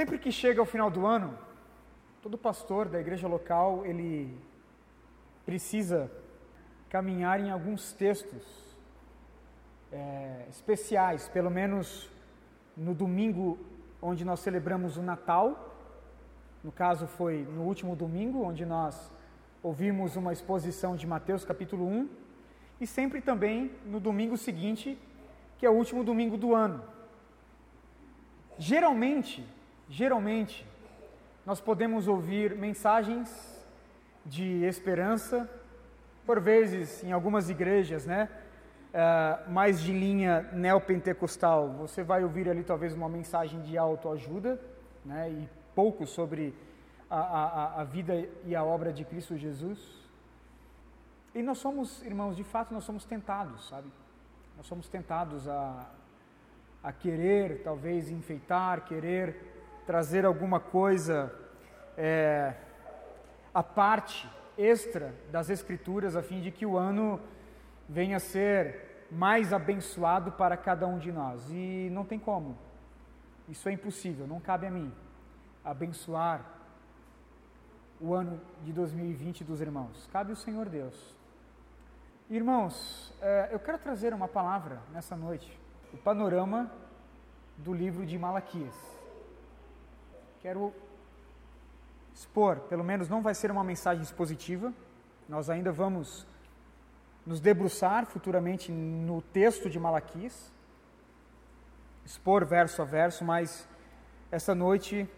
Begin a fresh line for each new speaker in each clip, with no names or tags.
Sempre que chega o final do ano, todo pastor da igreja local, ele precisa caminhar em alguns textos é, especiais, pelo menos no domingo onde nós celebramos o Natal, no caso foi no último domingo, onde nós ouvimos uma exposição de Mateus capítulo 1, e sempre também no domingo seguinte, que é o último domingo do ano. Geralmente, geralmente, nós podemos ouvir mensagens de esperança, por vezes em algumas igrejas, né? Uh, mais de linha neopentecostal, você vai ouvir ali talvez uma mensagem de autoajuda, né? E pouco sobre a, a, a vida e a obra de Cristo Jesus. E nós somos, irmãos, de fato nós somos tentados, sabe? Nós somos tentados a, a querer, talvez, enfeitar, querer trazer alguma coisa é, à parte, extra das Escrituras, a fim de que o ano venha a ser mais abençoado para cada um de nós. E não tem como. Isso é impossível, não cabe a mim abençoar o ano de 2020 dos irmãos. Cabe ao Senhor Deus. Irmãos, é, eu quero trazer uma palavra nessa noite, o panorama do livro de Malaquias. Quero expor, pelo menos não vai ser uma mensagem expositiva, nós ainda vamos nos debruçar futuramente no texto de Malaquias, expor verso a verso, mas essa noite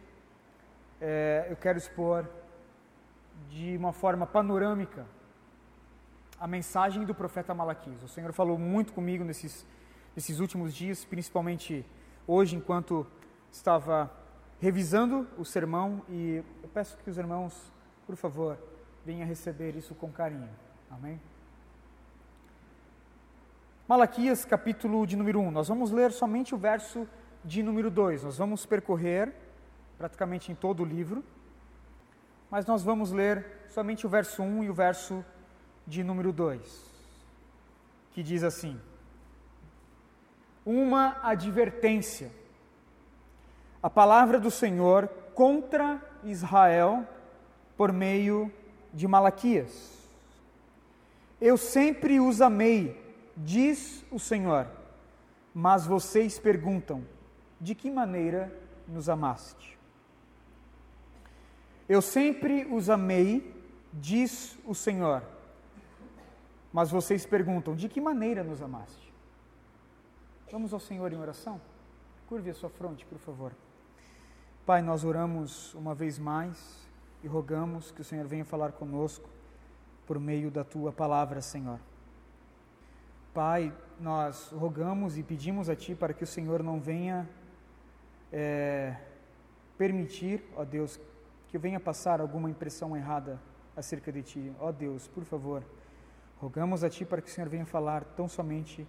é, eu quero expor de uma forma panorâmica a mensagem do profeta Malaquias. O Senhor falou muito comigo nesses, nesses últimos dias, principalmente hoje, enquanto estava revisando o sermão, e eu peço que os irmãos, por favor, venham receber isso com carinho. Amém? Malaquias, capítulo de número 1. Nós vamos ler somente o verso de número 2. Nós vamos percorrer praticamente em todo o livro, mas nós vamos ler somente o verso 1 e o verso de número 2, que diz assim: Uma advertência. A palavra do Senhor contra Israel por meio de Malaquias. Eu sempre os amei, diz o Senhor, mas vocês perguntam: de que maneira nos amaste? Eu sempre os amei, diz o Senhor, mas vocês perguntam: de que maneira nos amaste? Vamos ao Senhor em oração? Curve a sua fronte, por favor. Pai, nós oramos uma vez mais e rogamos que o Senhor venha falar conosco por meio da tua palavra, Senhor. Pai, nós rogamos e pedimos a Ti para que o Senhor não venha é, permitir, ó Deus, que venha passar alguma impressão errada acerca de Ti. Ó Deus, por favor, Rogamos a Ti para que o Senhor venha falar tão somente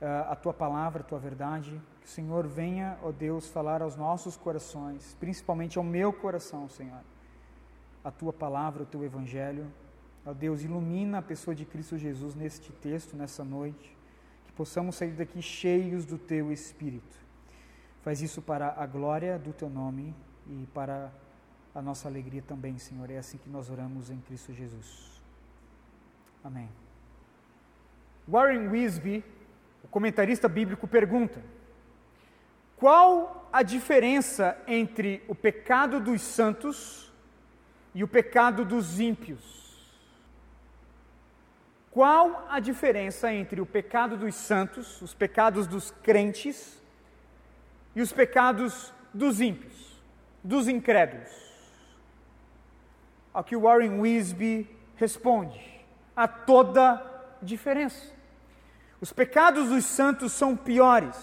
a Tua palavra, a Tua verdade. Que o Senhor venha, ó Deus, falar aos nossos corações, principalmente ao meu coração, Senhor. A Tua palavra, o Teu Evangelho. Ó Deus, ilumina a pessoa de Cristo Jesus neste texto, nessa noite. Que possamos sair daqui cheios do Teu Espírito. Faz isso para a glória do Teu nome e para a nossa alegria também, Senhor. É assim que nós oramos em Cristo Jesus. Amém. Warren Wisby, o comentarista bíblico, pergunta: qual a diferença entre o pecado dos santos e o pecado dos ímpios? Qual a diferença entre o pecado dos santos, os pecados dos crentes, e os pecados dos ímpios, dos incrédulos? Ao que Warren Wisby responde: a toda diferença. Os pecados dos santos são piores.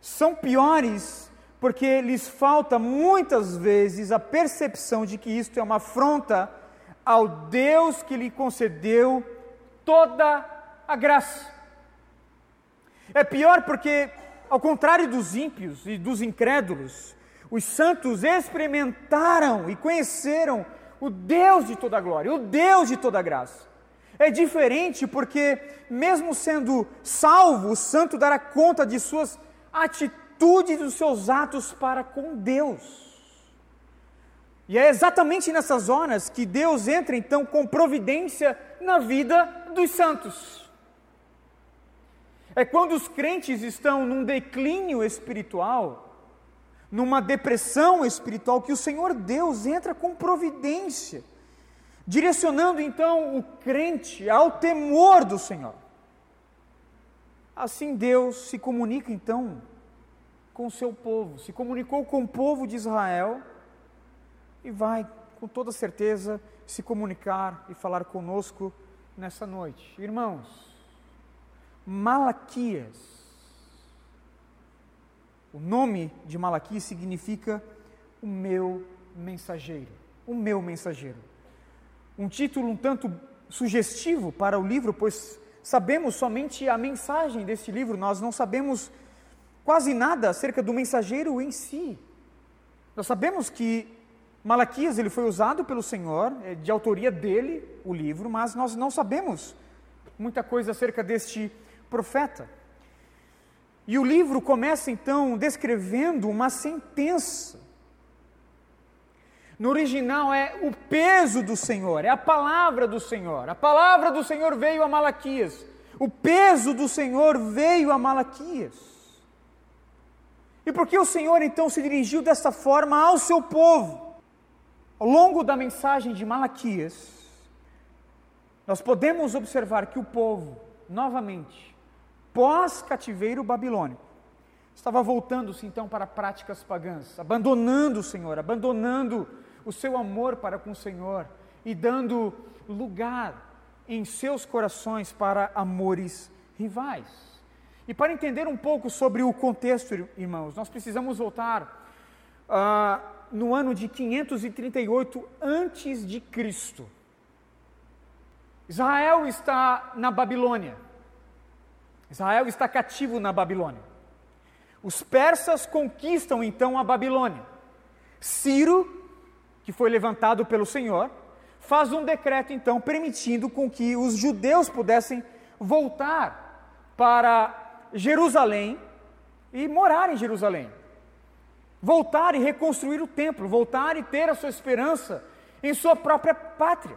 São piores porque lhes falta muitas vezes a percepção de que isto é uma afronta ao Deus que lhe concedeu toda a graça. É pior porque, ao contrário dos ímpios e dos incrédulos, os santos experimentaram e conheceram o Deus de toda glória, o Deus de toda graça. É diferente porque, mesmo sendo salvo, o santo dará conta de suas atitudes atitude dos seus atos para com Deus. E é exatamente nessas horas que Deus entra então com providência na vida dos santos. É quando os crentes estão num declínio espiritual, numa depressão espiritual, que o Senhor Deus entra com providência, direcionando então o crente ao temor do Senhor. Assim Deus se comunica então com o seu povo, se comunicou com o povo de Israel e vai com toda certeza se comunicar e falar conosco nessa noite. Irmãos, Malaquias. O nome de Malaquias significa o meu mensageiro. O meu mensageiro. Um título um tanto sugestivo para o livro, pois sabemos somente a mensagem deste livro, nós não sabemos quase nada acerca do mensageiro em si. Nós sabemos que Malaquias ele foi usado pelo Senhor, é de autoria dele o livro, mas nós não sabemos muita coisa acerca deste profeta. E o livro começa então descrevendo uma sentença. No original é o peso do Senhor, é a palavra do Senhor. A palavra do Senhor veio a Malaquias. O peso do Senhor veio a Malaquias. E por que o Senhor então se dirigiu dessa forma ao seu povo? Ao longo da mensagem de Malaquias, nós podemos observar que o povo, novamente, pós-cativeiro babilônico. Estava voltando-se então para práticas pagãs, abandonando o Senhor, abandonando o seu amor para com o Senhor e dando lugar em seus corações para amores rivais. E para entender um pouco sobre o contexto, irmãos, nós precisamos voltar uh, no ano de 538 antes de Cristo. Israel está na Babilônia. Israel está cativo na Babilônia. Os persas conquistam então a Babilônia. Ciro, que foi levantado pelo Senhor, faz um decreto então permitindo com que os judeus pudessem voltar para Jerusalém e morar em Jerusalém. Voltar e reconstruir o templo, voltar e ter a sua esperança em sua própria pátria.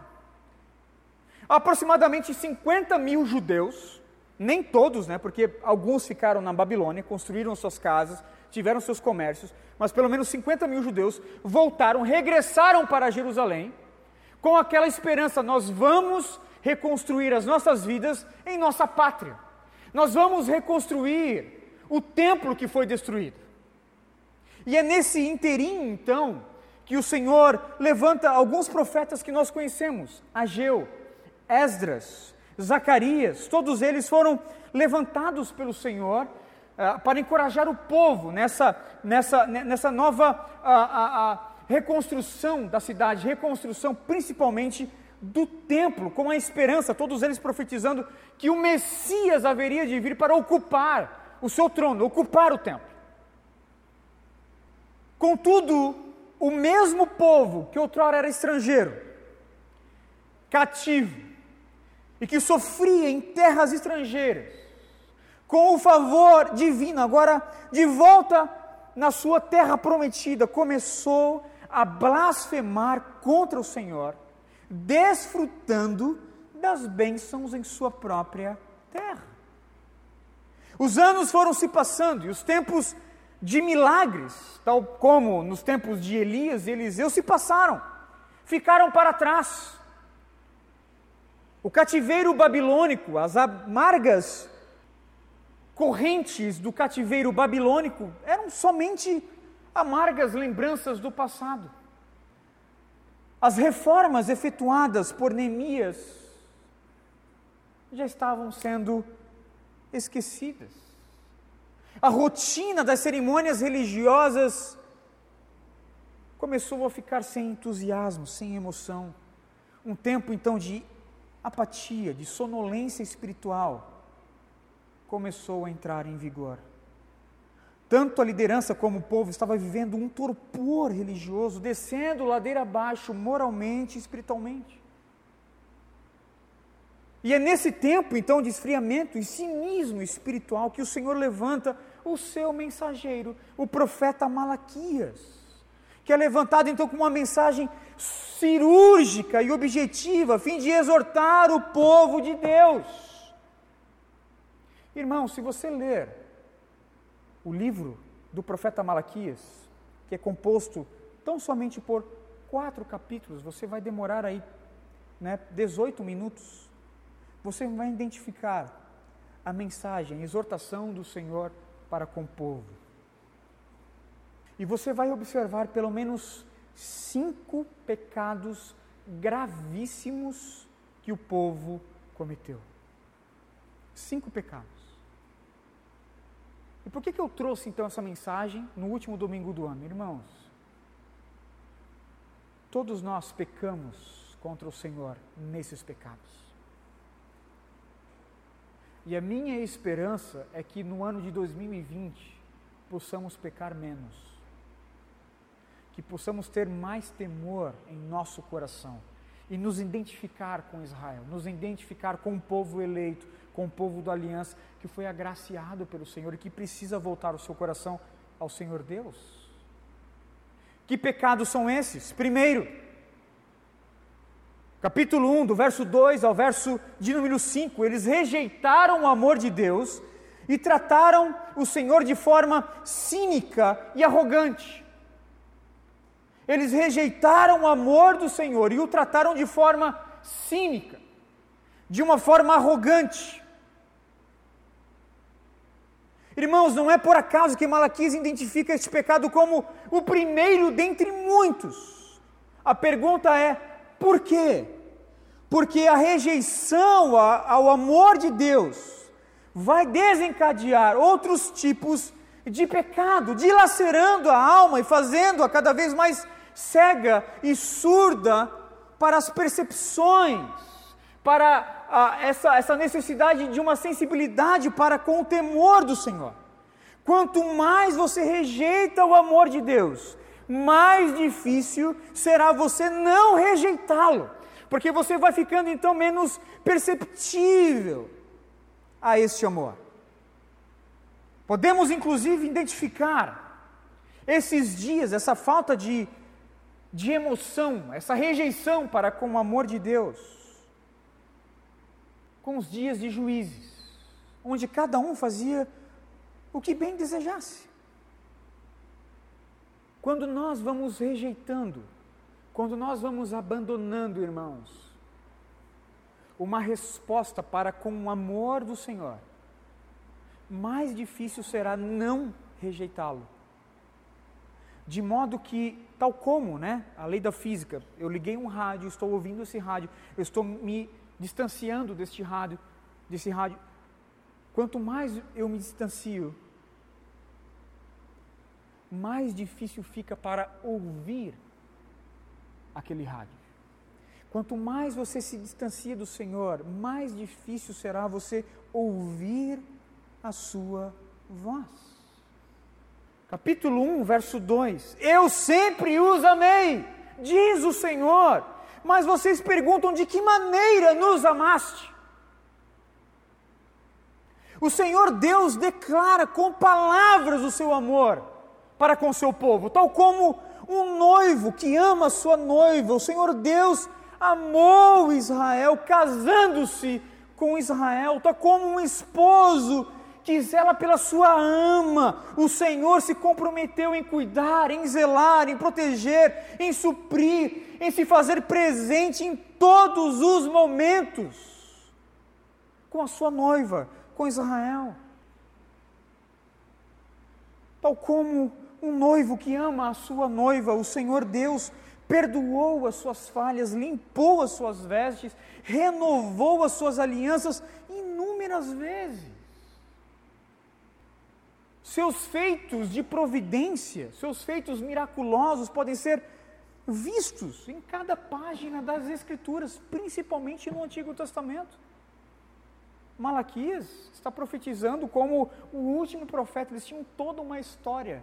Aproximadamente 50 mil judeus nem todos, né, porque alguns ficaram na Babilônia, construíram suas casas, tiveram seus comércios, mas pelo menos 50 mil judeus voltaram, regressaram para Jerusalém, com aquela esperança: nós vamos reconstruir as nossas vidas em nossa pátria, nós vamos reconstruir o templo que foi destruído. E é nesse inteirinho, então, que o Senhor levanta alguns profetas que nós conhecemos: Ageu, Esdras, Zacarias, todos eles foram levantados pelo Senhor para encorajar o povo nessa, nessa, nessa nova uh, uh, reconstrução da cidade, reconstrução principalmente do templo, com a esperança, todos eles profetizando que o Messias haveria de vir para ocupar o seu trono, ocupar o templo. Contudo, o mesmo povo que outrora era estrangeiro, cativo, e que sofria em terras estrangeiras, com o favor divino, agora de volta na sua terra prometida, começou a blasfemar contra o Senhor, desfrutando das bênçãos em sua própria terra. Os anos foram se passando e os tempos de milagres, tal como nos tempos de Elias e Eliseu, se passaram, ficaram para trás. O cativeiro babilônico, as amargas correntes do cativeiro babilônico eram somente amargas lembranças do passado. As reformas efetuadas por Neemias já estavam sendo esquecidas. A rotina das cerimônias religiosas começou a ficar sem entusiasmo, sem emoção. Um tempo então de apatia, de sonolência espiritual começou a entrar em vigor. Tanto a liderança como o povo estava vivendo um torpor religioso, descendo ladeira abaixo moralmente e espiritualmente. E é nesse tempo, então, de esfriamento e cinismo espiritual que o Senhor levanta o seu mensageiro, o profeta Malaquias, que é levantado então com uma mensagem cirúrgica e objetiva, a fim de exortar o povo de Deus. Irmão, se você ler o livro do profeta Malaquias, que é composto tão somente por quatro capítulos, você vai demorar aí né, 18 minutos. Você vai identificar a mensagem, a exortação do Senhor para com o povo. E você vai observar pelo menos cinco pecados gravíssimos que o povo cometeu. Cinco pecados. E por que, que eu trouxe então essa mensagem no último domingo do ano? Irmãos, todos nós pecamos contra o Senhor nesses pecados. E a minha esperança é que no ano de 2020 possamos pecar menos, que possamos ter mais temor em nosso coração e nos identificar com Israel, nos identificar com o povo eleito, com o povo da aliança que foi agraciado pelo Senhor e que precisa voltar o seu coração ao Senhor Deus. Que pecados são esses? Primeiro, capítulo 1, do verso 2 ao verso de número 5, eles rejeitaram o amor de Deus e trataram o Senhor de forma cínica e arrogante. Eles rejeitaram o amor do Senhor e o trataram de forma cínica, de uma forma arrogante. Irmãos, não é por acaso que Malaquias identifica este pecado como o primeiro dentre muitos. A pergunta é: por quê? Porque a rejeição ao amor de Deus vai desencadear outros tipos de pecado, dilacerando a alma e fazendo-a cada vez mais cega e surda para as percepções, para essa, essa necessidade de uma sensibilidade para com o temor do Senhor. Quanto mais você rejeita o amor de Deus, mais difícil será você não rejeitá-lo, porque você vai ficando então menos perceptível a este amor. Podemos inclusive identificar esses dias, essa falta de, de emoção, essa rejeição para com o amor de Deus com os dias de juízes, onde cada um fazia o que bem desejasse. Quando nós vamos rejeitando, quando nós vamos abandonando, irmãos, uma resposta para com o amor do Senhor, mais difícil será não rejeitá-lo. De modo que, tal como né, a lei da física, eu liguei um rádio, estou ouvindo esse rádio, eu estou me distanciando deste rádio, desse rádio. Quanto mais eu me distancio, mais difícil fica para ouvir aquele rádio. Quanto mais você se distancia do Senhor, mais difícil será você ouvir a sua voz. Capítulo 1, verso 2: Eu sempre os amei, diz o Senhor mas vocês perguntam de que maneira nos amaste. O Senhor Deus declara com palavras o seu amor para com o seu povo, tal como um noivo que ama a sua noiva. O Senhor Deus amou Israel, casando-se com Israel, tal como um esposo que zela pela sua ama. O Senhor se comprometeu em cuidar, em zelar, em proteger, em suprir, em se fazer presente em todos os momentos com a sua noiva, com Israel. Tal como um noivo que ama a sua noiva, o Senhor Deus perdoou as suas falhas, limpou as suas vestes, renovou as suas alianças inúmeras vezes. Seus feitos de providência, seus feitos miraculosos podem ser vistos em cada página das Escrituras, principalmente no Antigo Testamento. Malaquias está profetizando como o último profeta, eles tinham toda uma história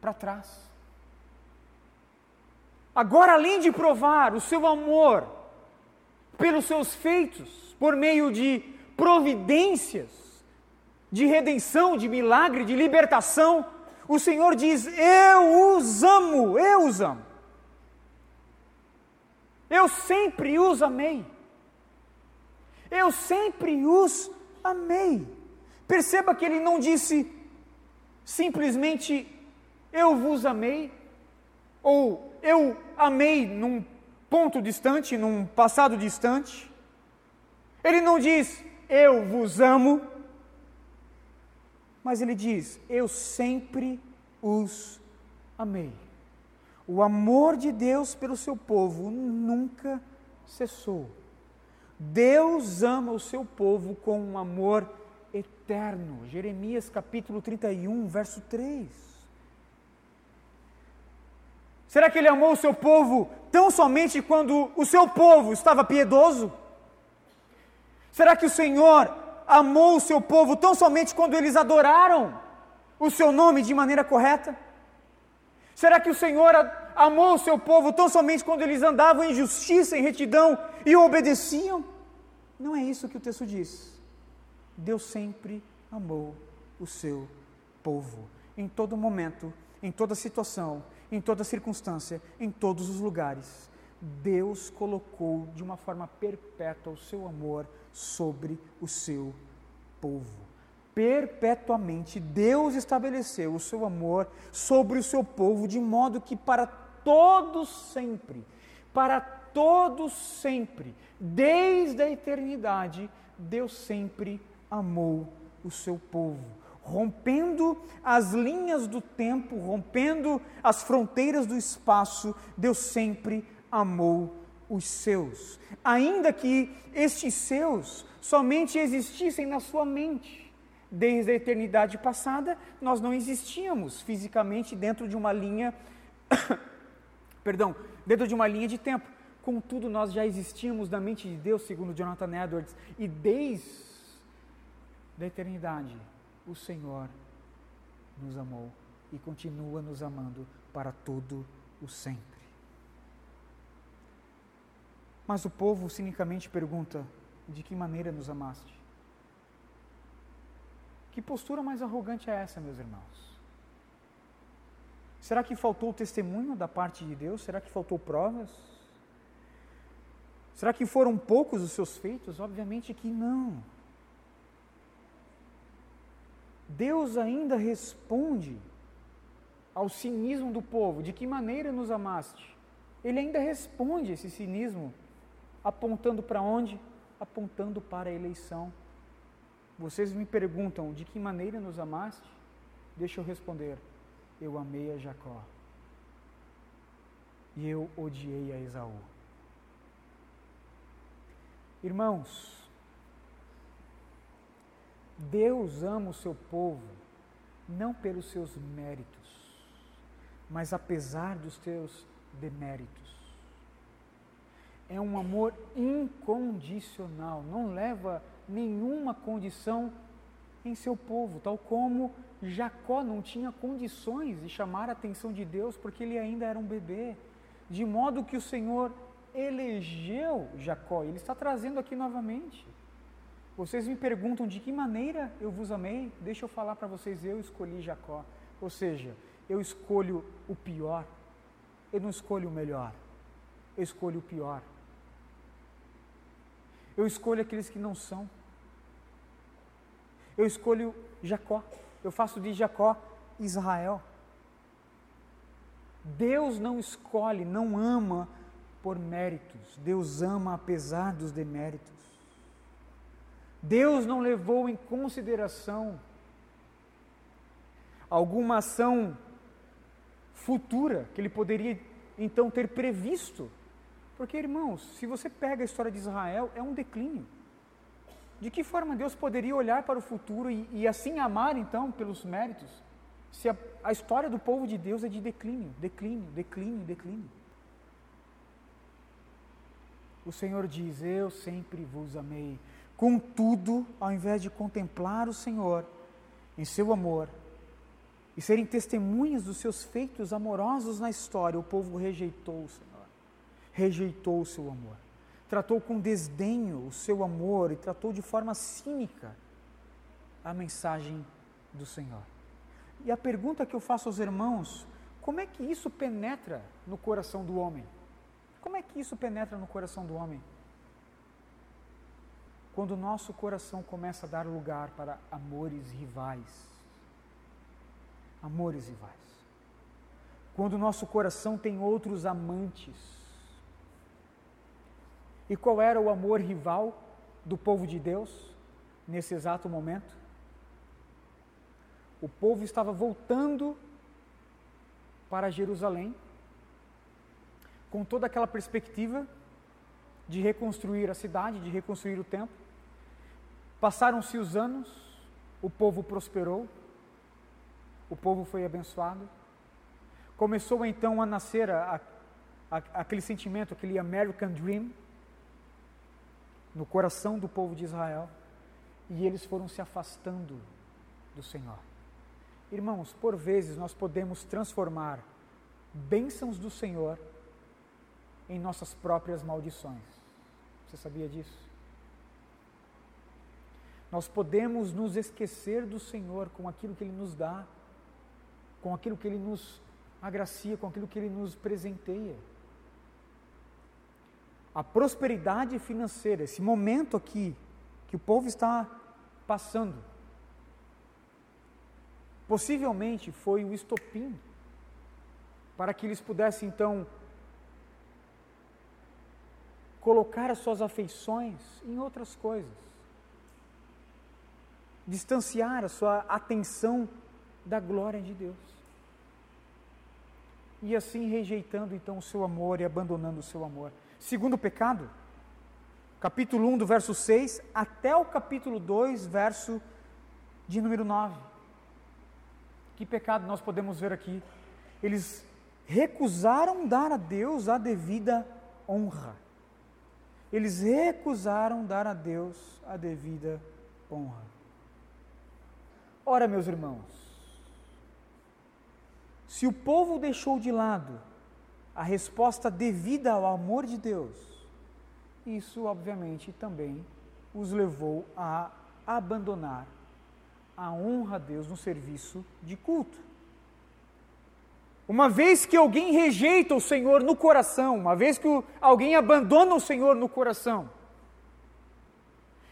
para trás. Agora, além de provar o seu amor pelos seus feitos, por meio de providências, de redenção, de milagre, de libertação, o Senhor diz: Eu os amo, eu os amo. Eu sempre os amei. Eu sempre os amei. Perceba que ele não disse simplesmente eu vos amei, ou eu amei num ponto distante, num passado distante. Ele não diz eu vos amo, mas ele diz eu sempre os amei. O amor de Deus pelo seu povo nunca cessou. Deus ama o seu povo com um amor eterno. Jeremias capítulo 31, verso 3. Será que ele amou o seu povo tão somente quando o seu povo estava piedoso? Será que o Senhor amou o seu povo tão somente quando eles adoraram o seu nome de maneira correta? Será que o Senhor amou o seu povo tão somente quando eles andavam em justiça, em retidão e obedeciam? Não é isso que o texto diz. Deus sempre amou o seu povo, em todo momento, em toda situação, em toda circunstância, em todos os lugares. Deus colocou de uma forma perpétua o seu amor sobre o seu povo. Perpetuamente, Deus estabeleceu o seu amor sobre o seu povo, de modo que para todos sempre, para todos sempre, desde a eternidade, Deus sempre amou o seu povo, rompendo as linhas do tempo, rompendo as fronteiras do espaço, Deus sempre amou os seus, ainda que estes seus somente existissem na sua mente. Desde a eternidade passada, nós não existíamos fisicamente dentro de uma linha, perdão, dentro de uma linha de tempo. Contudo, nós já existíamos na mente de Deus, segundo Jonathan Edwards, e desde da eternidade, o Senhor nos amou e continua nos amando para todo o sempre. Mas o povo cinicamente pergunta: de que maneira nos amaste? Que postura mais arrogante é essa, meus irmãos? Será que faltou testemunho da parte de Deus? Será que faltou provas? Será que foram poucos os seus feitos? Obviamente que não. Deus ainda responde ao cinismo do povo: de que maneira nos amaste? Ele ainda responde esse cinismo, apontando para onde? Apontando para a eleição. Vocês me perguntam: de que maneira nos amaste? Deixa eu responder: eu amei a Jacó e eu odiei a Esaú. Irmãos, Deus ama o seu povo não pelos seus méritos, mas apesar dos seus deméritos. É um amor incondicional, não leva nenhuma condição em seu povo, tal como Jacó não tinha condições de chamar a atenção de Deus porque ele ainda era um bebê, de modo que o Senhor elegeu Jacó. Ele está trazendo aqui novamente. Vocês me perguntam de que maneira eu vos amei? Deixa eu falar para vocês, eu escolhi Jacó. Ou seja, eu escolho o pior, eu não escolho o melhor, eu escolho o pior. Eu escolho aqueles que não são. Eu escolho Jacó, eu faço de Jacó Israel. Deus não escolhe, não ama por méritos, Deus ama apesar dos deméritos. Deus não levou em consideração alguma ação futura que ele poderia então ter previsto. Porque, irmãos, se você pega a história de Israel, é um declínio. De que forma Deus poderia olhar para o futuro e, e assim amar, então, pelos méritos, se a, a história do povo de Deus é de declínio, declínio, declínio, declínio? O Senhor diz: Eu sempre vos amei Contudo, ao invés de contemplar o Senhor em seu amor e serem testemunhas dos seus feitos amorosos na história, o povo rejeitou o Senhor, rejeitou o seu amor, tratou com desdenho o seu amor e tratou de forma cínica a mensagem do Senhor. E a pergunta que eu faço aos irmãos: como é que isso penetra no coração do homem? Como é que isso penetra no coração do homem? Quando o nosso coração começa a dar lugar para amores rivais. Amores rivais. Quando o nosso coração tem outros amantes. E qual era o amor rival do povo de Deus nesse exato momento? O povo estava voltando para Jerusalém com toda aquela perspectiva de reconstruir a cidade, de reconstruir o templo. Passaram-se os anos, o povo prosperou, o povo foi abençoado. Começou então a nascer a, a, aquele sentimento, aquele American Dream, no coração do povo de Israel, e eles foram se afastando do Senhor. Irmãos, por vezes nós podemos transformar bênçãos do Senhor em nossas próprias maldições. Você sabia disso? Nós podemos nos esquecer do Senhor com aquilo que Ele nos dá, com aquilo que Ele nos agracia, com aquilo que Ele nos presenteia. A prosperidade financeira, esse momento aqui que o povo está passando, possivelmente foi o estopim para que eles pudessem então colocar as suas afeições em outras coisas, distanciar a sua atenção da glória de Deus. E assim rejeitando então o seu amor e abandonando o seu amor. Segundo pecado, capítulo 1 do verso 6 até o capítulo 2, verso de número 9. Que pecado nós podemos ver aqui? Eles recusaram dar a Deus a devida honra eles recusaram dar a Deus a devida honra. Ora, meus irmãos, se o povo deixou de lado a resposta devida ao amor de Deus, isso obviamente também os levou a abandonar a honra a Deus no serviço de culto. Uma vez que alguém rejeita o Senhor no coração, uma vez que alguém abandona o Senhor no coração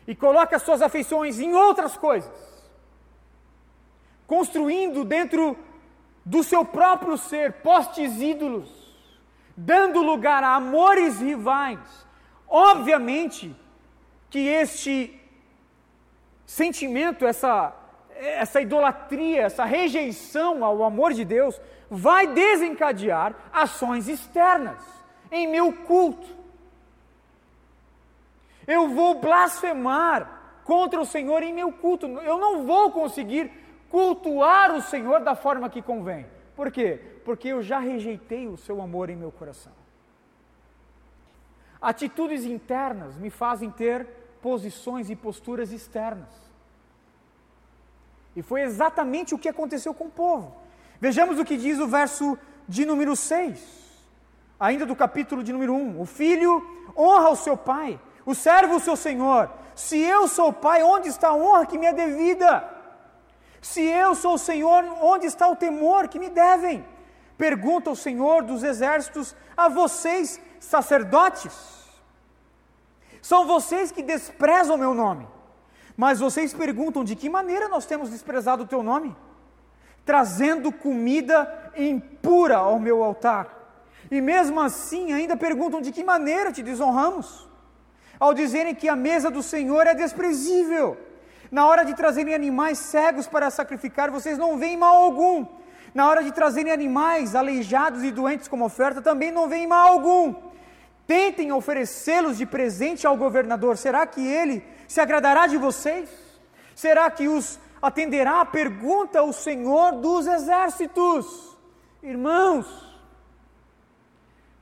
e coloca suas afeições em outras coisas, construindo dentro do seu próprio ser postes ídolos, dando lugar a amores rivais, obviamente que este sentimento, essa, essa idolatria, essa rejeição ao amor de Deus, vai desencadear ações externas em meu culto. Eu vou blasfemar contra o Senhor em meu culto. Eu não vou conseguir cultuar o Senhor da forma que convém. Por quê? Porque eu já rejeitei o seu amor em meu coração. Atitudes internas me fazem ter posições e posturas externas. E foi exatamente o que aconteceu com o povo. Vejamos o que diz o verso de número 6, ainda do capítulo de número 1. O filho honra o seu pai, o servo o seu senhor. Se eu sou o pai, onde está a honra que me é devida? Se eu sou o Senhor, onde está o temor que me devem? Pergunta o Senhor dos exércitos a vocês, sacerdotes. São vocês que desprezam o meu nome. Mas vocês perguntam de que maneira nós temos desprezado o teu nome? trazendo comida impura ao meu altar. E mesmo assim ainda perguntam de que maneira te desonramos? Ao dizerem que a mesa do Senhor é desprezível. Na hora de trazerem animais cegos para sacrificar, vocês não veem mal algum. Na hora de trazerem animais aleijados e doentes como oferta, também não veem mal algum. Tentem oferecê-los de presente ao governador. Será que ele se agradará de vocês? Será que os atenderá pergunta o Senhor dos exércitos. Irmãos,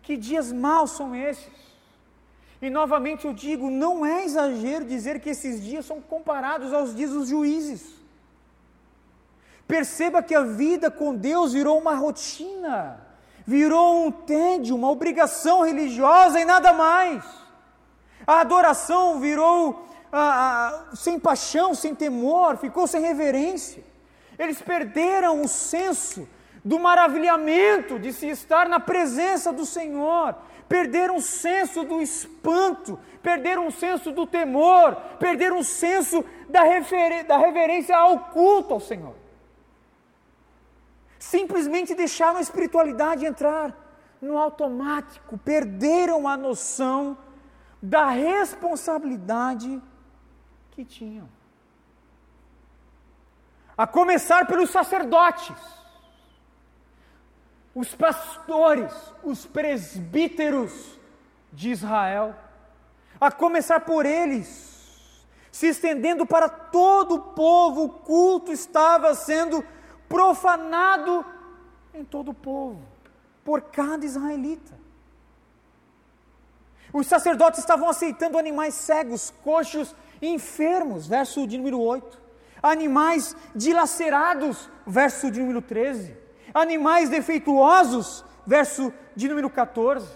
que dias maus são esses? E novamente eu digo, não é exagero dizer que esses dias são comparados aos dias dos juízes. Perceba que a vida com Deus virou uma rotina, virou um tédio, uma obrigação religiosa e nada mais. A adoração virou ah, sem paixão, sem temor, ficou sem reverência. Eles perderam o senso do maravilhamento de se estar na presença do Senhor, perderam o senso do espanto, perderam o senso do temor, perderam o senso da, da reverência ao culto ao Senhor. Simplesmente deixaram a espiritualidade entrar no automático, perderam a noção da responsabilidade que tinham. A começar pelos sacerdotes, os pastores, os presbíteros de Israel, a começar por eles, se estendendo para todo o povo, o culto estava sendo profanado em todo o povo, por cada israelita. Os sacerdotes estavam aceitando animais cegos, coxos e enfermos, verso de número 8. Animais dilacerados, verso de número 13. Animais defeituosos, verso de número 14.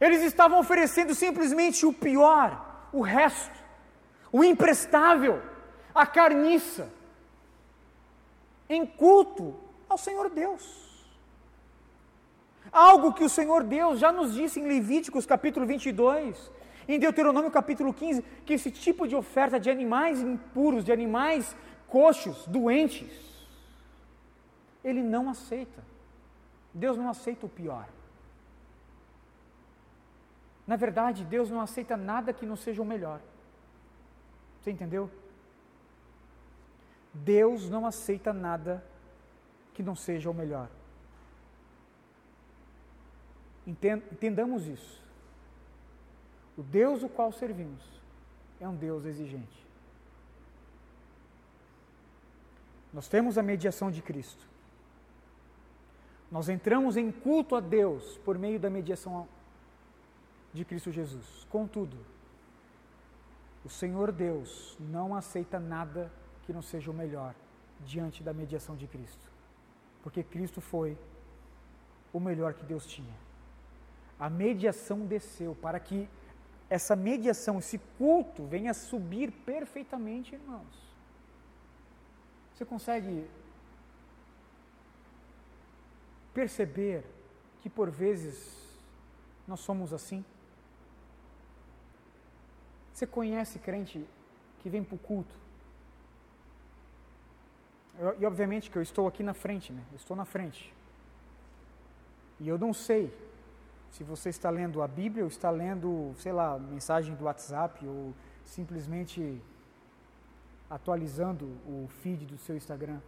Eles estavam oferecendo simplesmente o pior, o resto, o imprestável, a carniça, em culto ao Senhor Deus. Algo que o Senhor Deus já nos disse em Levíticos capítulo 22, em Deuteronômio capítulo 15, que esse tipo de oferta de animais impuros, de animais coxos, doentes, ele não aceita. Deus não aceita o pior. Na verdade, Deus não aceita nada que não seja o melhor. Você entendeu? Deus não aceita nada que não seja o melhor. Entendamos isso. O Deus o qual servimos é um Deus exigente. Nós temos a mediação de Cristo. Nós entramos em culto a Deus por meio da mediação de Cristo Jesus. Contudo, o Senhor Deus não aceita nada que não seja o melhor diante da mediação de Cristo. Porque Cristo foi o melhor que Deus tinha a mediação desceu para que essa mediação, esse culto venha subir perfeitamente, irmãos. Você consegue perceber que por vezes nós somos assim? Você conhece crente que vem para o culto? Eu, e obviamente que eu estou aqui na frente, né? Eu estou na frente. E eu não sei se você está lendo a Bíblia ou está lendo, sei lá, mensagem do WhatsApp ou simplesmente atualizando o feed do seu Instagram.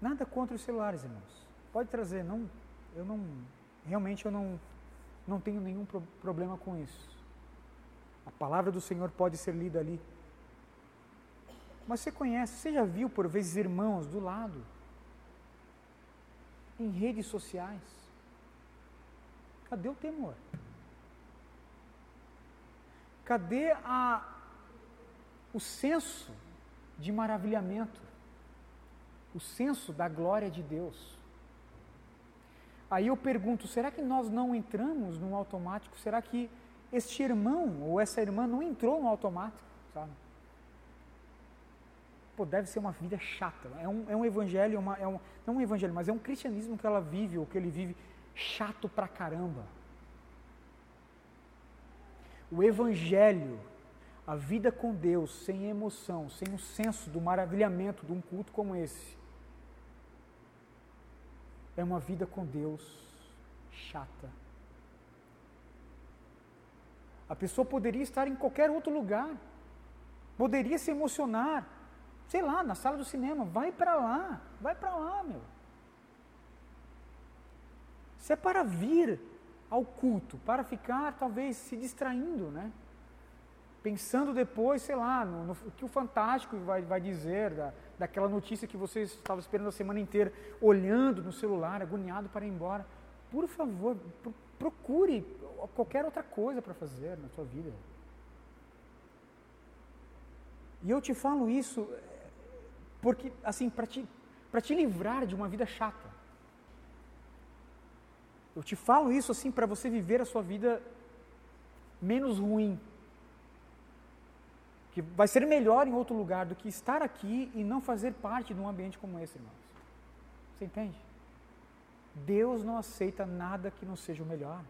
Nada contra os celulares, irmãos. Pode trazer, não, eu não, realmente eu não, não tenho nenhum pro, problema com isso. A palavra do Senhor pode ser lida ali. Mas você conhece, você já viu por vezes irmãos do lado, em redes sociais. Cadê o temor? Cadê a, o senso de maravilhamento? O senso da glória de Deus? Aí eu pergunto: será que nós não entramos no automático? Será que este irmão ou essa irmã não entrou no automático? Sabe? Pô, deve ser uma vida chata. É um, é um evangelho, uma, é um, não um evangelho, mas é um cristianismo que ela vive, ou que ele vive, chato pra caramba. O evangelho, a vida com Deus, sem emoção, sem o senso do maravilhamento de um culto como esse, é uma vida com Deus chata. A pessoa poderia estar em qualquer outro lugar, poderia se emocionar, sei lá, na sala do cinema, vai para lá, vai para lá, meu. Se é para vir ao culto, para ficar talvez se distraindo, né? Pensando depois, sei lá, no, no que o Fantástico vai, vai dizer, da, daquela notícia que você estava esperando a semana inteira, olhando no celular, agoniado para ir embora. Por favor, procure qualquer outra coisa para fazer na sua vida. E eu te falo isso porque, assim, para te, te livrar de uma vida chata. Eu te falo isso assim para você viver a sua vida menos ruim, que vai ser melhor em outro lugar do que estar aqui e não fazer parte de um ambiente como esse, irmãos. Você entende? Deus não aceita nada que não seja o melhor.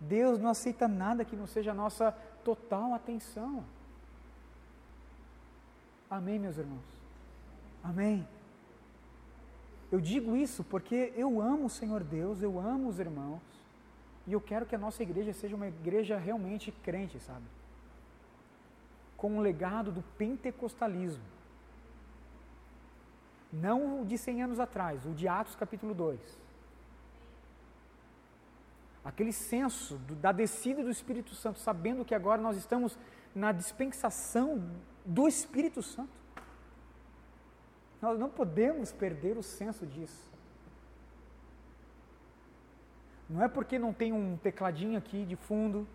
Deus não aceita nada que não seja a nossa total atenção. Amém, meus irmãos? Amém. Eu digo isso porque eu amo o Senhor Deus, eu amo os irmãos, e eu quero que a nossa igreja seja uma igreja realmente crente, sabe? Com um legado do pentecostalismo. Não o de 100 anos atrás, o de Atos capítulo 2 aquele senso do, da descida do Espírito Santo, sabendo que agora nós estamos na dispensação do Espírito Santo. Nós não podemos perder o senso disso. Não é porque não tem um tecladinho aqui de fundo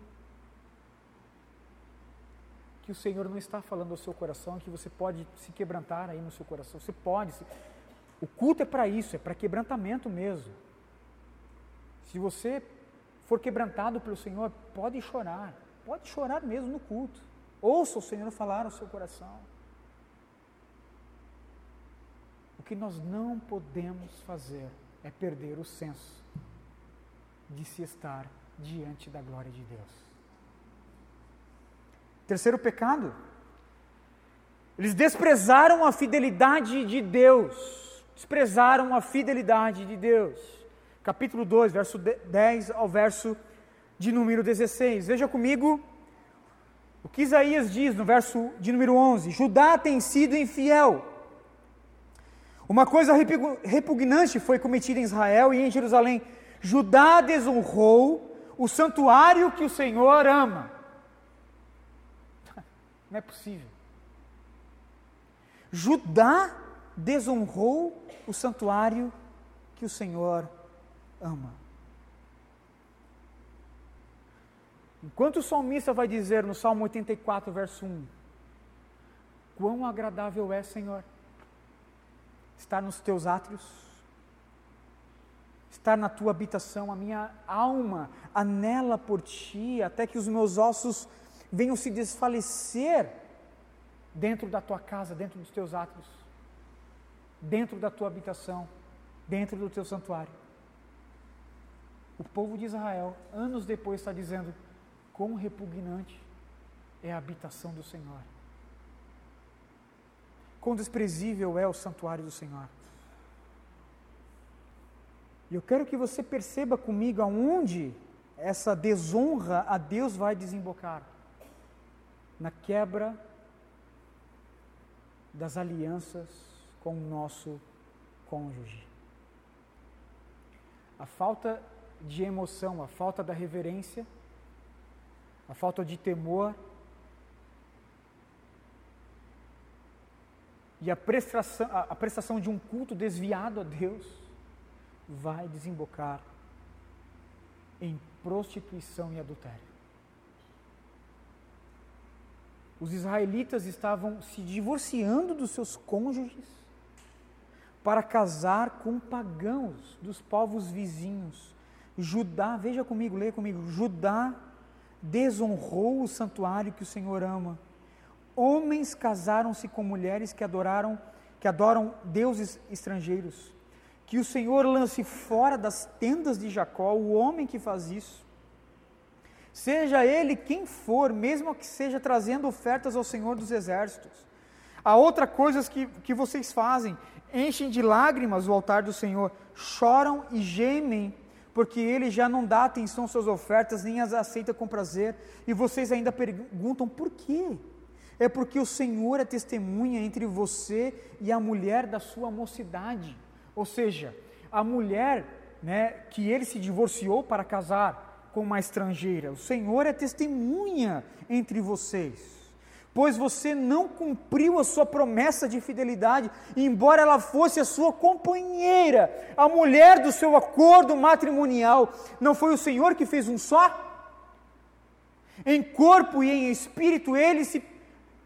que o Senhor não está falando ao seu coração, que você pode se quebrantar aí no seu coração. Você pode. O culto é para isso, é para quebrantamento mesmo. Se você for quebrantado pelo Senhor, pode chorar, pode chorar mesmo no culto. Ouça o Senhor falar ao seu coração. O que nós não podemos fazer é perder o senso de se estar diante da glória de Deus. Terceiro pecado, eles desprezaram a fidelidade de Deus, desprezaram a fidelidade de Deus capítulo 2, verso 10 ao verso de número 16. Veja comigo o que Isaías diz no verso de número 11: Judá tem sido infiel. Uma coisa repugnante foi cometida em Israel e em Jerusalém. Judá desonrou o santuário que o Senhor ama. Não é possível. Judá desonrou o santuário que o Senhor ama ama. Enquanto o salmista vai dizer no Salmo 84, verso 1: Quão agradável é, Senhor, estar nos teus átrios, estar na tua habitação, a minha alma anela por ti, até que os meus ossos venham se desfalecer dentro da tua casa, dentro dos teus átrios, dentro da tua habitação, dentro do teu santuário. O povo de Israel, anos depois, está dizendo: quão repugnante é a habitação do Senhor. Quão desprezível é o santuário do Senhor. E eu quero que você perceba comigo aonde essa desonra a Deus vai desembocar na quebra das alianças com o nosso cônjuge. A falta de emoção, a falta da reverência, a falta de temor e a prestação, a prestação de um culto desviado a Deus vai desembocar em prostituição e adultério. Os israelitas estavam se divorciando dos seus cônjuges para casar com pagãos dos povos vizinhos Judá, veja comigo, leia comigo. Judá desonrou o santuário que o Senhor ama. Homens casaram-se com mulheres que adoraram, que adoram deuses estrangeiros. Que o Senhor lance fora das tendas de Jacó o homem que faz isso. Seja ele quem for, mesmo que seja trazendo ofertas ao Senhor dos exércitos. Há outra coisa que, que vocês fazem: enchem de lágrimas o altar do Senhor, choram e gemem porque ele já não dá atenção às suas ofertas, nem as aceita com prazer, e vocês ainda perguntam por quê? É porque o Senhor é testemunha entre você e a mulher da sua mocidade. Ou seja, a mulher né, que ele se divorciou para casar com uma estrangeira. O Senhor é testemunha entre vocês pois você não cumpriu a sua promessa de fidelidade, embora ela fosse a sua companheira, a mulher do seu acordo matrimonial. Não foi o Senhor que fez um só? Em corpo e em espírito eles se,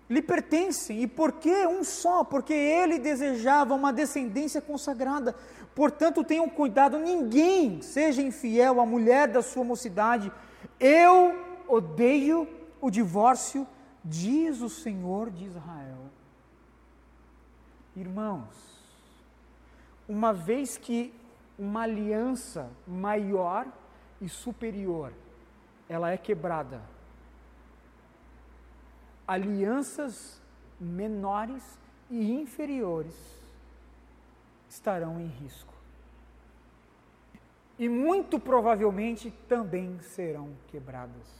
lhe pertencem. E por que um só? Porque ele desejava uma descendência consagrada. Portanto, tenham cuidado, ninguém seja infiel à mulher da sua mocidade Eu odeio o divórcio, diz o Senhor de Israel. Irmãos, uma vez que uma aliança maior e superior, ela é quebrada. Alianças menores e inferiores estarão em risco. E muito provavelmente também serão quebradas.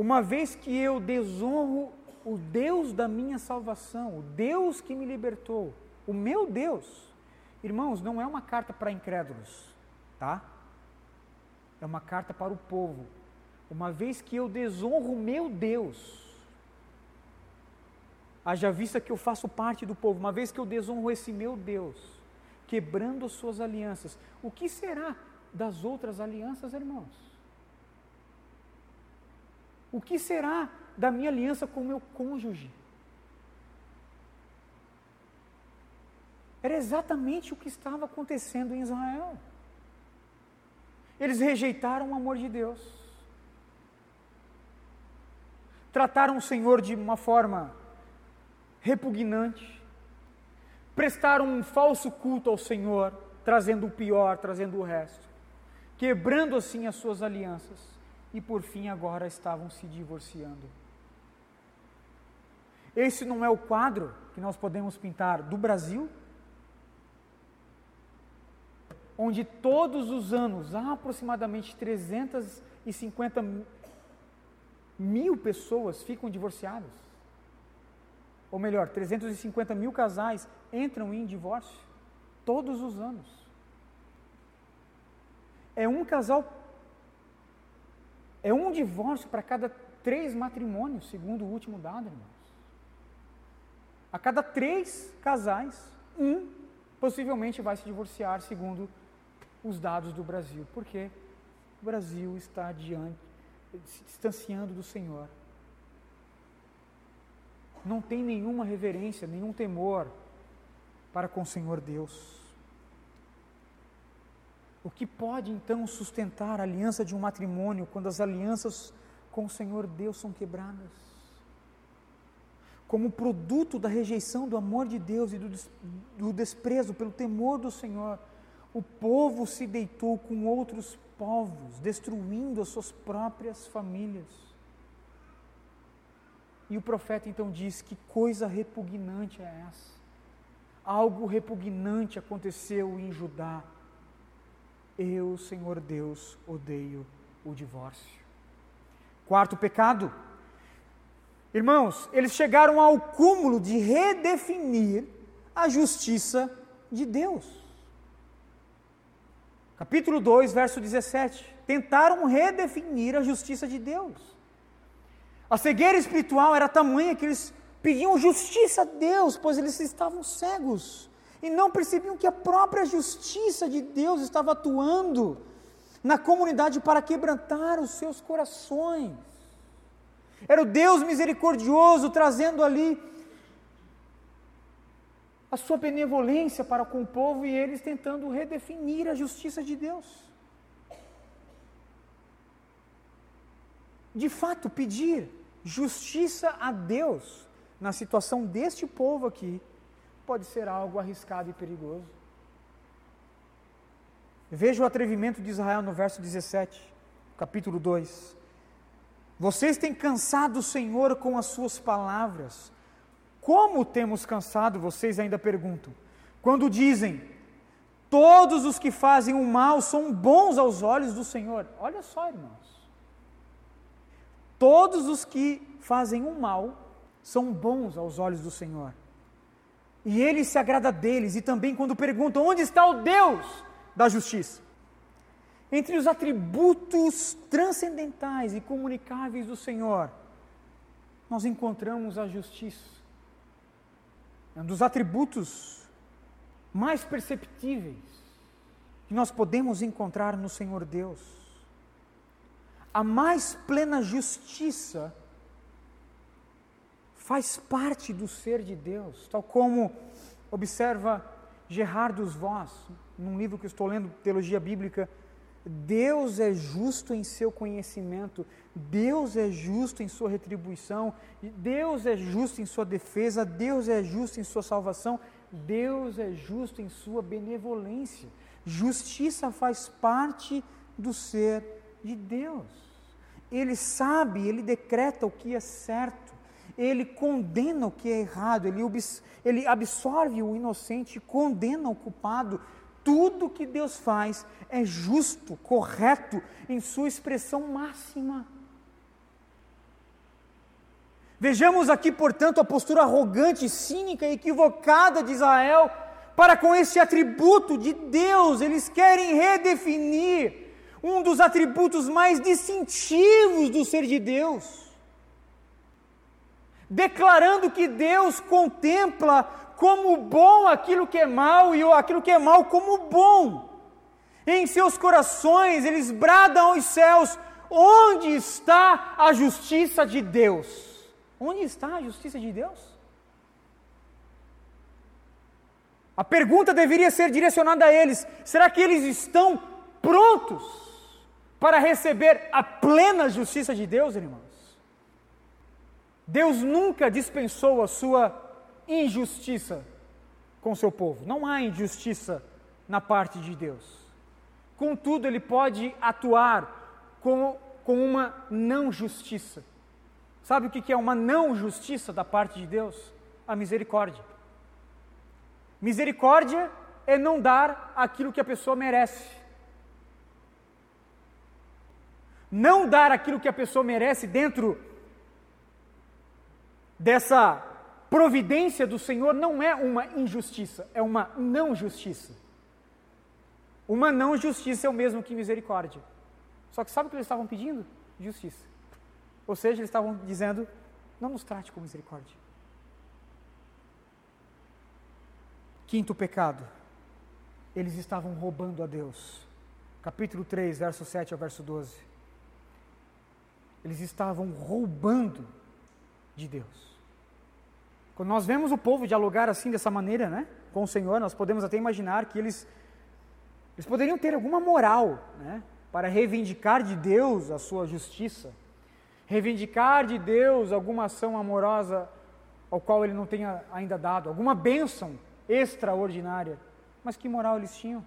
Uma vez que eu desonro o Deus da minha salvação, o Deus que me libertou, o meu Deus, irmãos, não é uma carta para incrédulos, tá? É uma carta para o povo. Uma vez que eu desonro o meu Deus, haja vista que eu faço parte do povo, uma vez que eu desonro esse meu Deus, quebrando as suas alianças, o que será das outras alianças, irmãos? O que será da minha aliança com o meu cônjuge? Era exatamente o que estava acontecendo em Israel. Eles rejeitaram o amor de Deus. Trataram o Senhor de uma forma repugnante. Prestaram um falso culto ao Senhor, trazendo o pior, trazendo o resto. Quebrando assim as suas alianças. E por fim agora estavam se divorciando. Esse não é o quadro que nós podemos pintar do Brasil onde todos os anos há aproximadamente 350 mil pessoas ficam divorciadas. Ou melhor, 350 mil casais entram em divórcio todos os anos. É um casal, é um divórcio para cada três matrimônios, segundo o último dado, irmãos. A cada três casais, um possivelmente vai se divorciar, segundo os dados do Brasil. Por quê? O Brasil está se distanciando do Senhor. Não tem nenhuma reverência, nenhum temor para com o Senhor Deus. O que pode então sustentar a aliança de um matrimônio quando as alianças com o Senhor Deus são quebradas? Como produto da rejeição do amor de Deus e do, do desprezo pelo temor do Senhor, o povo se deitou com outros povos, destruindo as suas próprias famílias. E o profeta então diz: Que coisa repugnante é essa? Algo repugnante aconteceu em Judá. Eu, Senhor Deus, odeio o divórcio. Quarto pecado. Irmãos, eles chegaram ao cúmulo de redefinir a justiça de Deus. Capítulo 2, verso 17. Tentaram redefinir a justiça de Deus. A cegueira espiritual era tamanha que eles pediam justiça a Deus, pois eles estavam cegos e não percebiam que a própria justiça de Deus estava atuando na comunidade para quebrantar os seus corações. Era o Deus misericordioso trazendo ali a sua benevolência para com o povo e eles tentando redefinir a justiça de Deus. De fato, pedir justiça a Deus na situação deste povo aqui pode ser algo arriscado e perigoso. Veja o atrevimento de Israel no verso 17, capítulo 2. Vocês têm cansado o Senhor com as suas palavras como temos cansado, vocês ainda perguntam, quando dizem: todos os que fazem o mal são bons aos olhos do Senhor. Olha só, irmãos. Todos os que fazem o mal são bons aos olhos do Senhor. E ele se agrada deles, e também quando perguntam: onde está o Deus da justiça? Entre os atributos transcendentais e comunicáveis do Senhor, nós encontramos a justiça um dos atributos mais perceptíveis que nós podemos encontrar no Senhor Deus. A mais plena justiça faz parte do ser de Deus, tal como observa Gerardus Voss, num livro que estou lendo, Teologia Bíblica, Deus é justo em seu conhecimento, Deus é justo em sua retribuição, Deus é justo em sua defesa, Deus é justo em sua salvação, Deus é justo em sua benevolência. Justiça faz parte do ser de Deus. Ele sabe, ele decreta o que é certo, ele condena o que é errado, ele, ele absorve o inocente condena o culpado. Tudo que Deus faz é justo, correto, em sua expressão máxima. Vejamos aqui, portanto, a postura arrogante, cínica e equivocada de Israel para com esse atributo de Deus. Eles querem redefinir um dos atributos mais distintivos do ser de Deus, declarando que Deus contempla como bom aquilo que é mal e aquilo que é mal como bom. Em seus corações eles bradam aos céus: onde está a justiça de Deus? Onde está a justiça de Deus? A pergunta deveria ser direcionada a eles: será que eles estão prontos para receber a plena justiça de Deus, irmãos? Deus nunca dispensou a sua injustiça com seu povo. Não há injustiça na parte de Deus. Contudo, Ele pode atuar com, com uma não justiça. Sabe o que é uma não justiça da parte de Deus? A misericórdia. Misericórdia é não dar aquilo que a pessoa merece. Não dar aquilo que a pessoa merece dentro dessa providência do Senhor não é uma injustiça, é uma não justiça. Uma não justiça é o mesmo que misericórdia. Só que sabe o que eles estavam pedindo? Justiça. Ou seja, eles estavam dizendo: não nos trate com misericórdia. Quinto pecado, eles estavam roubando a Deus. Capítulo 3, verso 7 ao verso 12. Eles estavam roubando de Deus. Quando nós vemos o povo dialogar assim, dessa maneira, né, com o Senhor, nós podemos até imaginar que eles, eles poderiam ter alguma moral, né, para reivindicar de Deus a sua justiça, reivindicar de Deus alguma ação amorosa ao qual Ele não tenha ainda dado, alguma bênção extraordinária. Mas que moral eles tinham?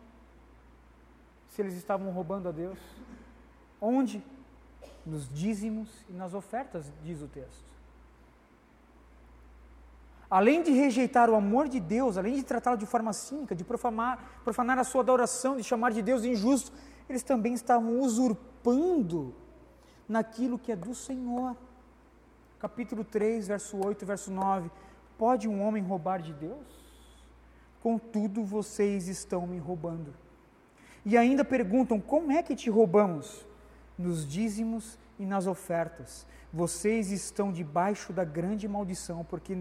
Se eles estavam roubando a Deus? Onde? Nos dízimos e nas ofertas, diz o texto. Além de rejeitar o amor de Deus, além de tratá-lo de forma cínica, de profanar, profanar a sua adoração, de chamar de Deus injusto, eles também estavam usurpando naquilo que é do Senhor. Capítulo 3, verso 8, verso 9. Pode um homem roubar de Deus? Contudo, vocês estão me roubando. E ainda perguntam: como é que te roubamos? Nos dízimos e nas ofertas. Vocês estão debaixo da grande maldição, porque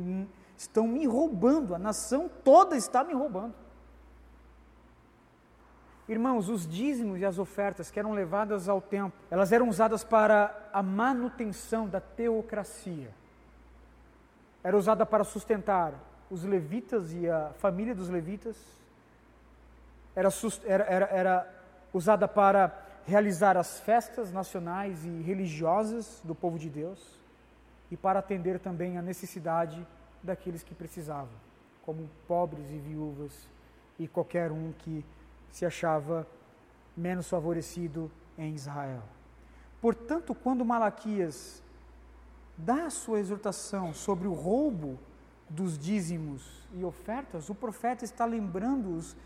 estão me roubando, a nação toda está me roubando. Irmãos, os dízimos e as ofertas que eram levadas ao templo, elas eram usadas para a manutenção da teocracia. Era usada para sustentar os levitas e a família dos levitas. Era, era, era, era usada para realizar as festas nacionais e religiosas do povo de Deus e para atender também a necessidade daqueles que precisavam, como pobres e viúvas e qualquer um que se achava menos favorecido em Israel. Portanto, quando Malaquias dá a sua exortação sobre o roubo dos dízimos e ofertas, o profeta está lembrando-os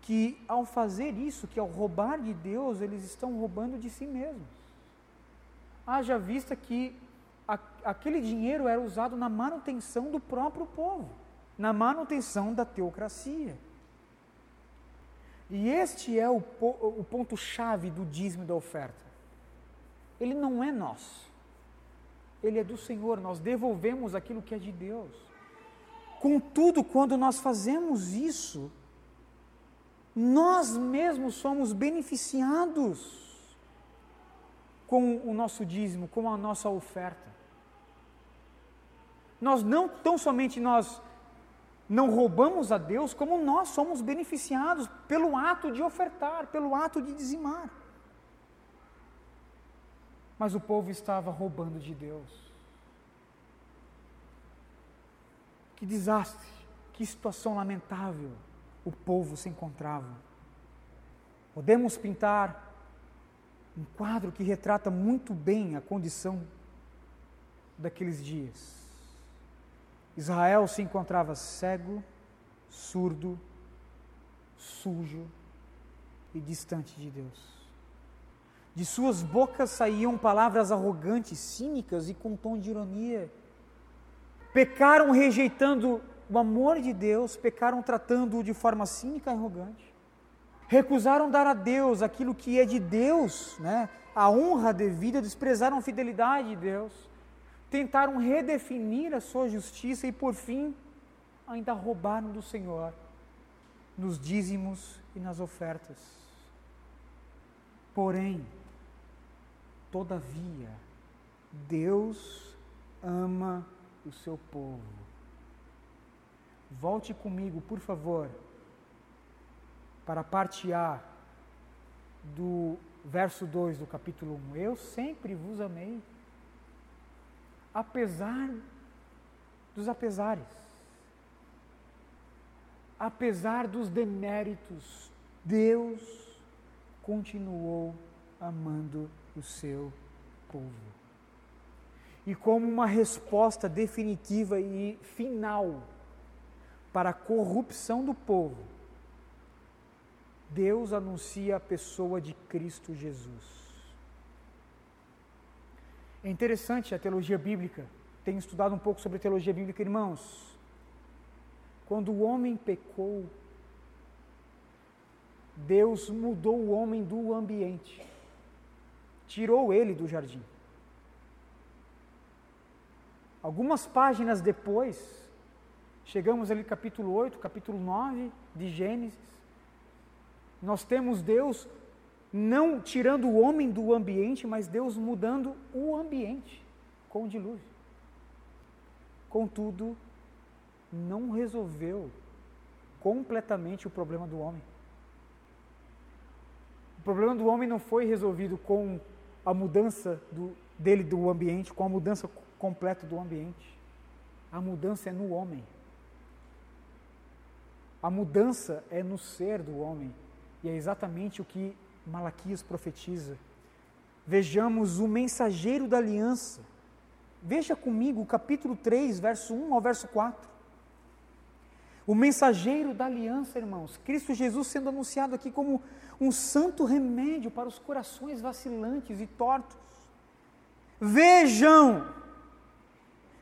que ao fazer isso, que ao roubar de Deus, eles estão roubando de si mesmos. Haja vista que aquele dinheiro era usado na manutenção do próprio povo, na manutenção da teocracia. E este é o, o ponto-chave do dízimo da oferta. Ele não é nosso, ele é do Senhor, nós devolvemos aquilo que é de Deus. Contudo, quando nós fazemos isso, nós mesmos somos beneficiados com o nosso dízimo, com a nossa oferta. Nós não tão somente nós não roubamos a Deus, como nós somos beneficiados pelo ato de ofertar, pelo ato de dizimar. mas o povo estava roubando de Deus. Que desastre, que situação lamentável o povo se encontrava. Podemos pintar um quadro que retrata muito bem a condição daqueles dias. Israel se encontrava cego, surdo, sujo e distante de Deus. De suas bocas saíam palavras arrogantes, cínicas e com tom de ironia. Pecaram rejeitando o amor de Deus, pecaram tratando-o de forma cínica e arrogante. Recusaram dar a Deus aquilo que é de Deus, né? a honra devida, desprezaram a fidelidade de Deus. Tentaram redefinir a sua justiça e, por fim, ainda roubaram do Senhor nos dízimos e nas ofertas. Porém, Todavia, Deus ama o seu povo. Volte comigo, por favor, para a parte A do verso 2 do capítulo 1. Eu sempre vos amei, apesar dos apesares, apesar dos deméritos, Deus continuou amando o seu povo. E como uma resposta definitiva e final para a corrupção do povo, Deus anuncia a pessoa de Cristo Jesus. É interessante a teologia bíblica, tenho estudado um pouco sobre a teologia bíblica, irmãos. Quando o homem pecou, Deus mudou o homem do ambiente tirou ele do jardim. Algumas páginas depois, chegamos ali capítulo 8, capítulo 9 de Gênesis, nós temos Deus não tirando o homem do ambiente, mas Deus mudando o ambiente com o dilúvio. Contudo, não resolveu completamente o problema do homem. O problema do homem não foi resolvido com a mudança do, dele do ambiente, com a mudança completa do ambiente. A mudança é no homem. A mudança é no ser do homem. E é exatamente o que Malaquias profetiza. Vejamos o mensageiro da aliança. Veja comigo o capítulo 3, verso 1 ao verso 4. O mensageiro da aliança, irmãos, Cristo Jesus sendo anunciado aqui como um santo remédio para os corações vacilantes e tortos. Vejam,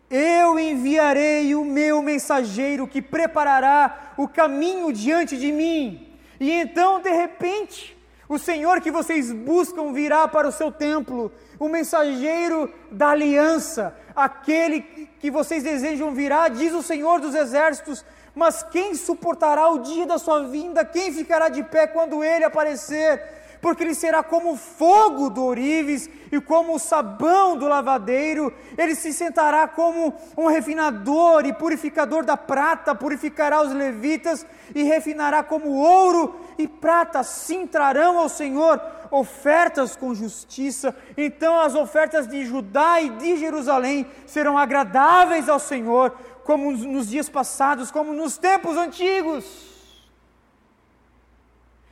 eu enviarei o meu mensageiro que preparará o caminho diante de mim. E então, de repente, o Senhor que vocês buscam virá para o seu templo, o mensageiro da aliança, aquele que vocês desejam virá, diz o Senhor dos exércitos, mas quem suportará o dia da sua vinda? Quem ficará de pé quando ele aparecer? Porque ele será como fogo do ourives e como o sabão do lavadeiro. Ele se sentará como um refinador e purificador da prata, purificará os levitas e refinará como ouro e prata. Assim trarão ao Senhor ofertas com justiça. Então as ofertas de Judá e de Jerusalém serão agradáveis ao Senhor como nos dias passados, como nos tempos antigos.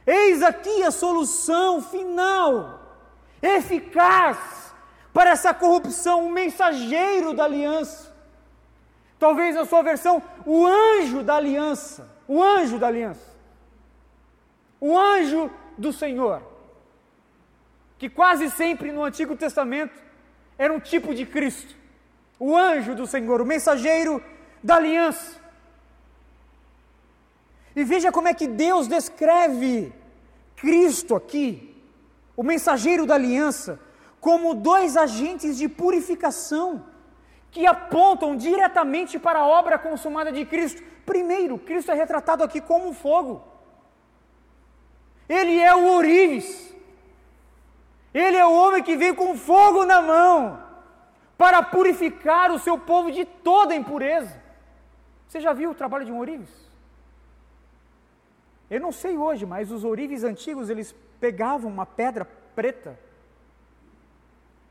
Eis aqui a solução final, eficaz para essa corrupção, o mensageiro da aliança. Talvez na sua versão, o anjo da aliança. O anjo da aliança. O anjo do Senhor. Que quase sempre no Antigo Testamento era um tipo de Cristo. O anjo do Senhor, o mensageiro da aliança. E veja como é que Deus descreve Cristo aqui, o mensageiro da aliança, como dois agentes de purificação que apontam diretamente para a obra consumada de Cristo. Primeiro, Cristo é retratado aqui como fogo. Ele é o ourives. Ele é o homem que vem com fogo na mão para purificar o seu povo de toda impureza. Você já viu o trabalho de um ourives? Eu não sei hoje, mas os ourives antigos, eles pegavam uma pedra preta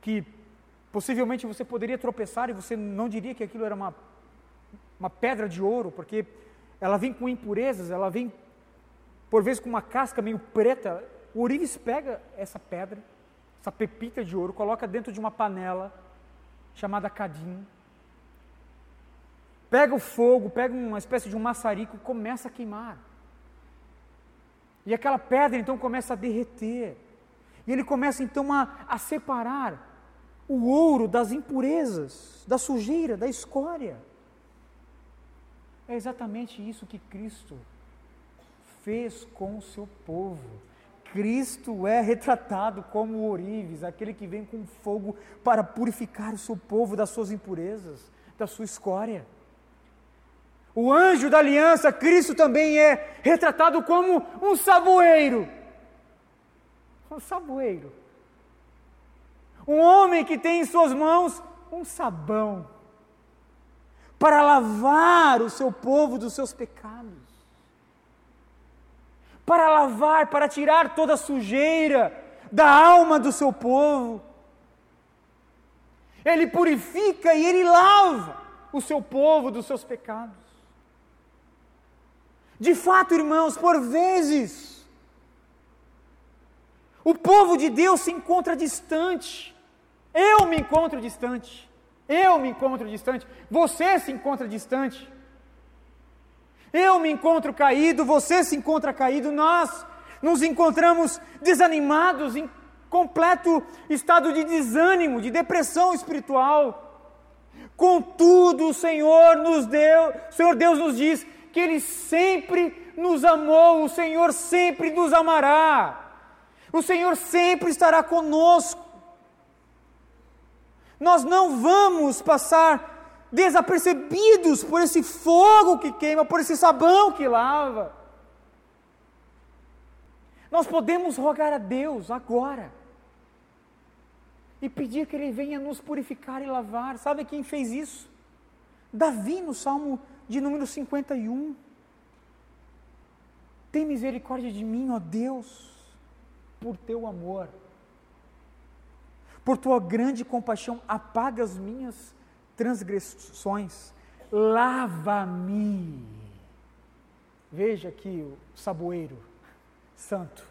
que possivelmente você poderia tropeçar e você não diria que aquilo era uma, uma pedra de ouro, porque ela vem com impurezas, ela vem por vezes com uma casca meio preta. O ourives pega essa pedra, essa pepita de ouro, coloca dentro de uma panela chamada cadim, pega o fogo, pega uma espécie de um maçarico e começa a queimar. E aquela pedra então começa a derreter. E ele começa então a, a separar o ouro das impurezas, da sujeira, da escória. É exatamente isso que Cristo fez com o seu povo. Cristo é retratado como ourives, aquele que vem com fogo para purificar o seu povo das suas impurezas, da sua escória. O anjo da aliança, Cristo também é retratado como um saboeiro. Um saboeiro. Um homem que tem em suas mãos um sabão para lavar o seu povo dos seus pecados. Para lavar, para tirar toda a sujeira da alma do seu povo. Ele purifica e ele lava o seu povo dos seus pecados. De fato, irmãos, por vezes, o povo de Deus se encontra distante. Eu me encontro distante. Eu me encontro distante. Você se encontra distante. Eu me encontro caído, você se encontra caído, nós nos encontramos desanimados, em completo estado de desânimo, de depressão espiritual. Contudo, o Senhor nos deu, o Senhor Deus nos diz: que Ele sempre nos amou, o Senhor sempre nos amará, o Senhor sempre estará conosco. Nós não vamos passar desapercebidos por esse fogo que queima, por esse sabão que lava. Nós podemos rogar a Deus agora e pedir que Ele venha nos purificar e lavar. Sabe quem fez isso? Davi, no Salmo de número 51. Tem misericórdia de mim, ó Deus, por teu amor. Por tua grande compaixão, apaga as minhas transgressões. Lava-me. Veja aqui o saboeiro santo.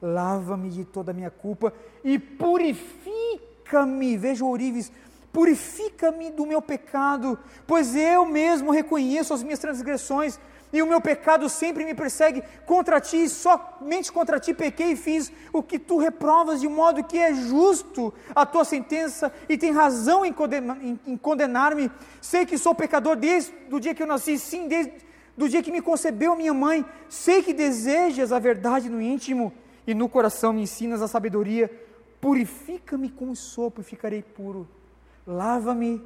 Lava-me de toda a minha culpa e purifica-me. Veja o ourives Purifica-me do meu pecado, pois eu mesmo reconheço as minhas transgressões e o meu pecado sempre me persegue. Contra ti, somente contra ti pequei e fiz o que tu reprovas, de modo que é justo a tua sentença e tem razão em condenar-me. Sei que sou pecador desde o dia que eu nasci, sim, desde do dia que me concebeu minha mãe. Sei que desejas a verdade no íntimo e no coração me ensinas a sabedoria. Purifica-me com o sopro e ficarei puro lava-me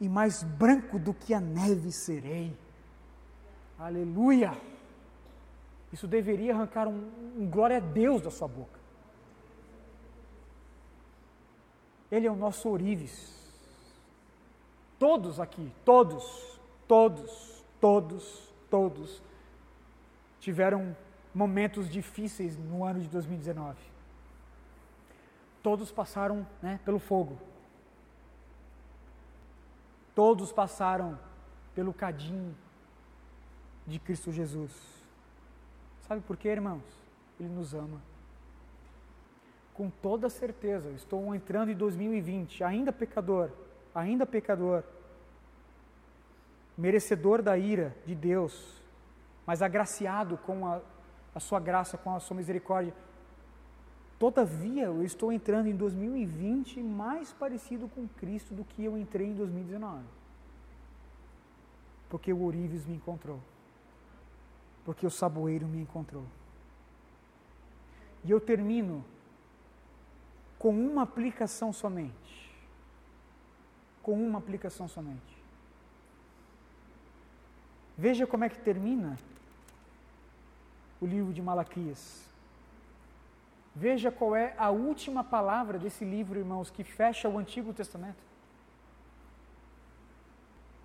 e mais branco do que a neve serei. Aleluia! Isso deveria arrancar um, um glória a Deus da sua boca. Ele é o nosso ourives. Todos aqui, todos, todos, todos, todos tiveram momentos difíceis no ano de 2019. Todos passaram né, pelo fogo. Todos passaram pelo cadinho de Cristo Jesus. Sabe por quê, irmãos? Ele nos ama. Com toda certeza, estou entrando em 2020, ainda pecador, ainda pecador, merecedor da ira de Deus, mas agraciado com a, a sua graça, com a sua misericórdia. Todavia, eu estou entrando em 2020 mais parecido com Cristo do que eu entrei em 2019. Porque o ourives me encontrou. Porque o saboeiro me encontrou. E eu termino com uma aplicação somente. Com uma aplicação somente. Veja como é que termina o livro de Malaquias. Veja qual é a última palavra desse livro, irmãos, que fecha o Antigo Testamento.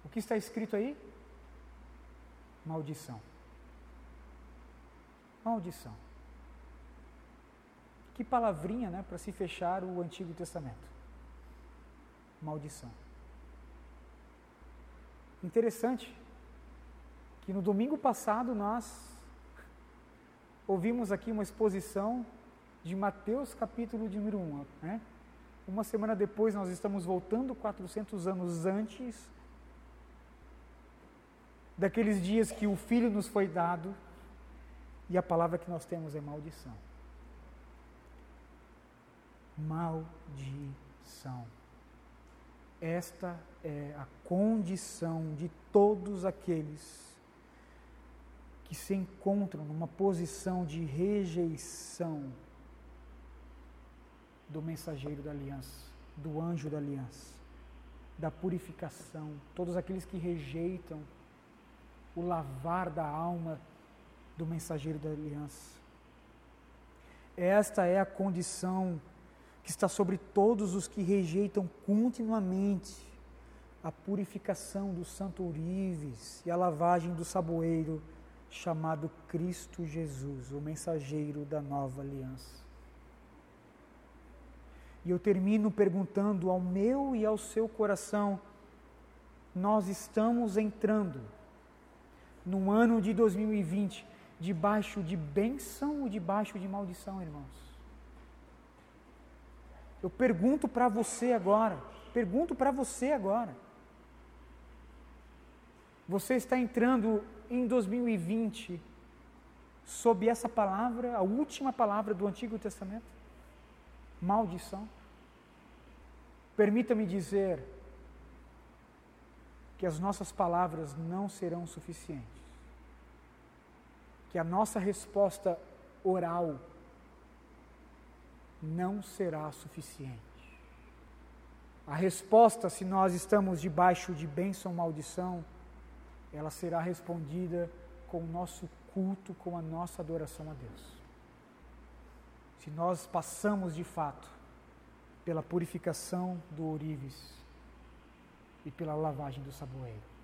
O que está escrito aí? Maldição. Maldição. Que palavrinha, né, para se fechar o Antigo Testamento. maldição. Interessante que no domingo passado nós ouvimos aqui uma exposição de Mateus capítulo de número 1. Né? Uma semana depois nós estamos voltando 400 anos antes daqueles dias que o Filho nos foi dado e a palavra que nós temos é maldição. Maldição. Esta é a condição de todos aqueles que se encontram numa posição de rejeição do mensageiro da aliança, do anjo da aliança, da purificação, todos aqueles que rejeitam o lavar da alma do mensageiro da aliança. Esta é a condição que está sobre todos os que rejeitam continuamente a purificação do santo ourives e a lavagem do saboeiro chamado Cristo Jesus, o mensageiro da nova aliança. E eu termino perguntando ao meu e ao seu coração: nós estamos entrando no ano de 2020 debaixo de bênção ou debaixo de maldição, irmãos? Eu pergunto para você agora, pergunto para você agora. Você está entrando em 2020 sob essa palavra, a última palavra do Antigo Testamento? Maldição. Permita-me dizer que as nossas palavras não serão suficientes. Que a nossa resposta oral não será suficiente. A resposta, se nós estamos debaixo de bênção ou maldição, ela será respondida com o nosso culto, com a nossa adoração a Deus. Se nós passamos de fato pela purificação do ourives e pela lavagem do saboeiro.